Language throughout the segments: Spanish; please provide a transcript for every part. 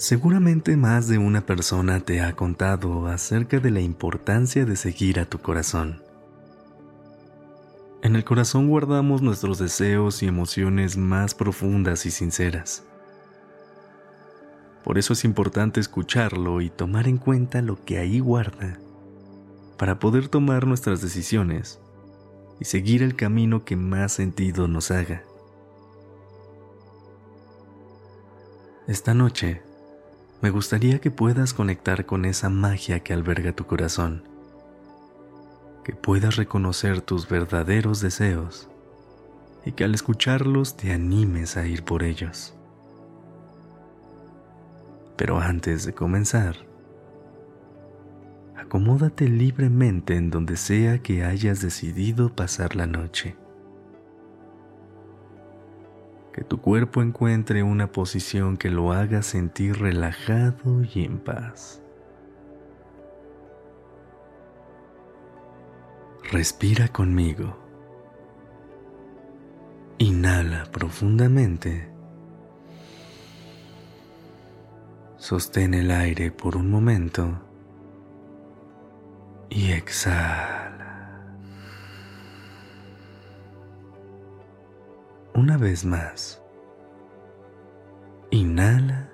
Seguramente más de una persona te ha contado acerca de la importancia de seguir a tu corazón. En el corazón guardamos nuestros deseos y emociones más profundas y sinceras. Por eso es importante escucharlo y tomar en cuenta lo que ahí guarda, para poder tomar nuestras decisiones y seguir el camino que más sentido nos haga. Esta noche, me gustaría que puedas conectar con esa magia que alberga tu corazón, que puedas reconocer tus verdaderos deseos y que al escucharlos te animes a ir por ellos. Pero antes de comenzar, acomódate libremente en donde sea que hayas decidido pasar la noche que tu cuerpo encuentre una posición que lo haga sentir relajado y en paz. Respira conmigo. Inhala profundamente. Sostén el aire por un momento y exhala. Una vez más. Inhala.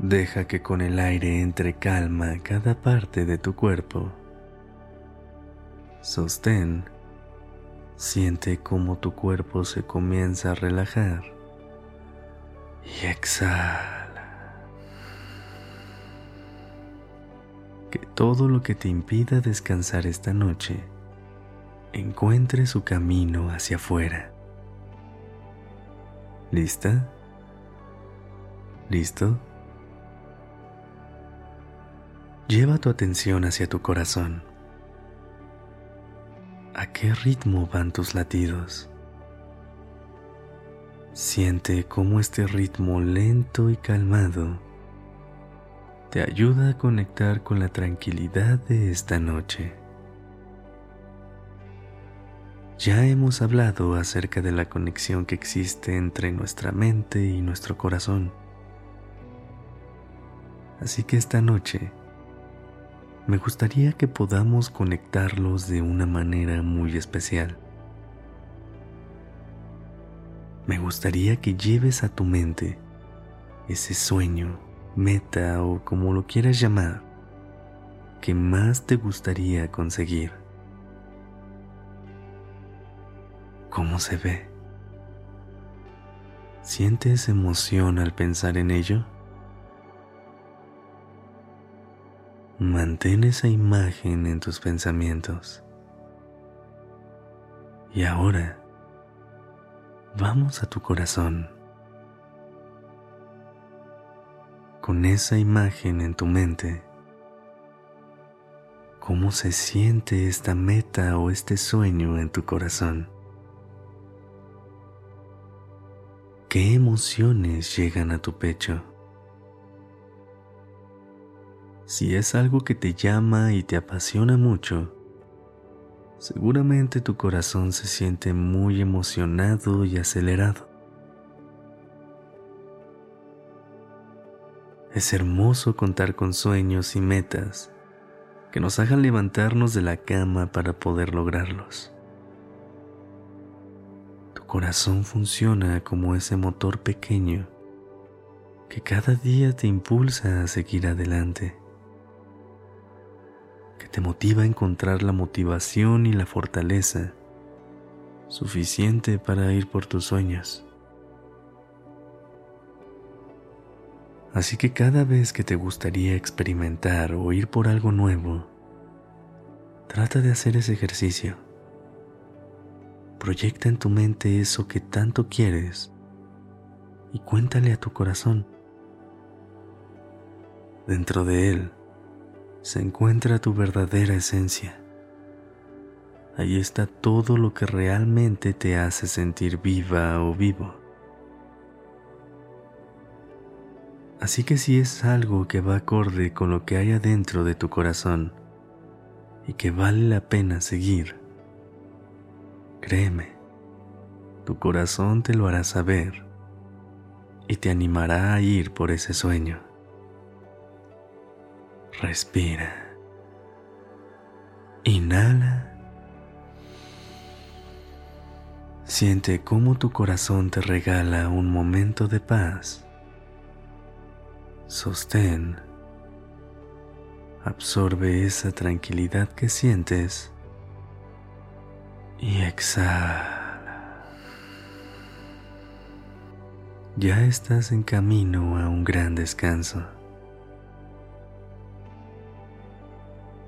Deja que con el aire entre calma cada parte de tu cuerpo. Sostén. Siente cómo tu cuerpo se comienza a relajar. Y exhala. Que todo lo que te impida descansar esta noche encuentre su camino hacia afuera. ¿Lista? ¿Listo? Lleva tu atención hacia tu corazón. ¿A qué ritmo van tus latidos? Siente cómo este ritmo lento y calmado te ayuda a conectar con la tranquilidad de esta noche. Ya hemos hablado acerca de la conexión que existe entre nuestra mente y nuestro corazón. Así que esta noche me gustaría que podamos conectarlos de una manera muy especial. Me gustaría que lleves a tu mente ese sueño, meta o como lo quieras llamar, que más te gustaría conseguir. Cómo se ve. ¿Sientes emoción al pensar en ello? Mantén esa imagen en tus pensamientos. Y ahora, vamos a tu corazón. Con esa imagen en tu mente, ¿cómo se siente esta meta o este sueño en tu corazón? ¿Qué emociones llegan a tu pecho? Si es algo que te llama y te apasiona mucho, seguramente tu corazón se siente muy emocionado y acelerado. Es hermoso contar con sueños y metas que nos hagan levantarnos de la cama para poder lograrlos corazón funciona como ese motor pequeño que cada día te impulsa a seguir adelante, que te motiva a encontrar la motivación y la fortaleza suficiente para ir por tus sueños. Así que cada vez que te gustaría experimentar o ir por algo nuevo, trata de hacer ese ejercicio Proyecta en tu mente eso que tanto quieres y cuéntale a tu corazón. Dentro de él se encuentra tu verdadera esencia. Ahí está todo lo que realmente te hace sentir viva o vivo. Así que si es algo que va acorde con lo que hay adentro de tu corazón y que vale la pena seguir, créeme, tu corazón te lo hará saber y te animará a ir por ese sueño. Respira. Inhala. Siente cómo tu corazón te regala un momento de paz. Sostén. Absorbe esa tranquilidad que sientes y exhala. Ya estás en camino a un gran descanso.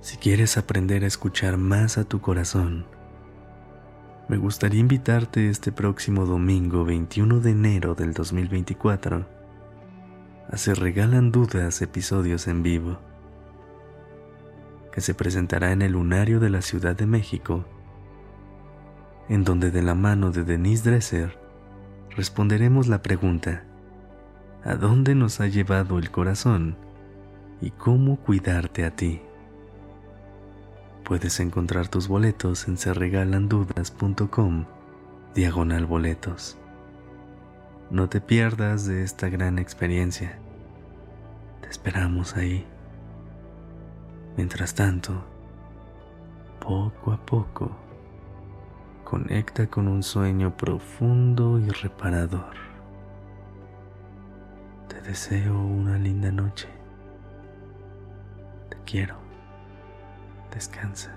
Si quieres aprender a escuchar más a tu corazón, me gustaría invitarte este próximo domingo 21 de enero del 2024 a Se Regalan Dudas episodios en vivo, que se presentará en el Lunario de la Ciudad de México, en donde de la mano de Denise Dresser responderemos la pregunta, ¿a dónde nos ha llevado el corazón y cómo cuidarte a ti? Puedes encontrar tus boletos en serregalandudas.com diagonal boletos. No te pierdas de esta gran experiencia. Te esperamos ahí. Mientras tanto, poco a poco, conecta con un sueño profundo y reparador. Te deseo una linda noche. Te quiero. Descansa.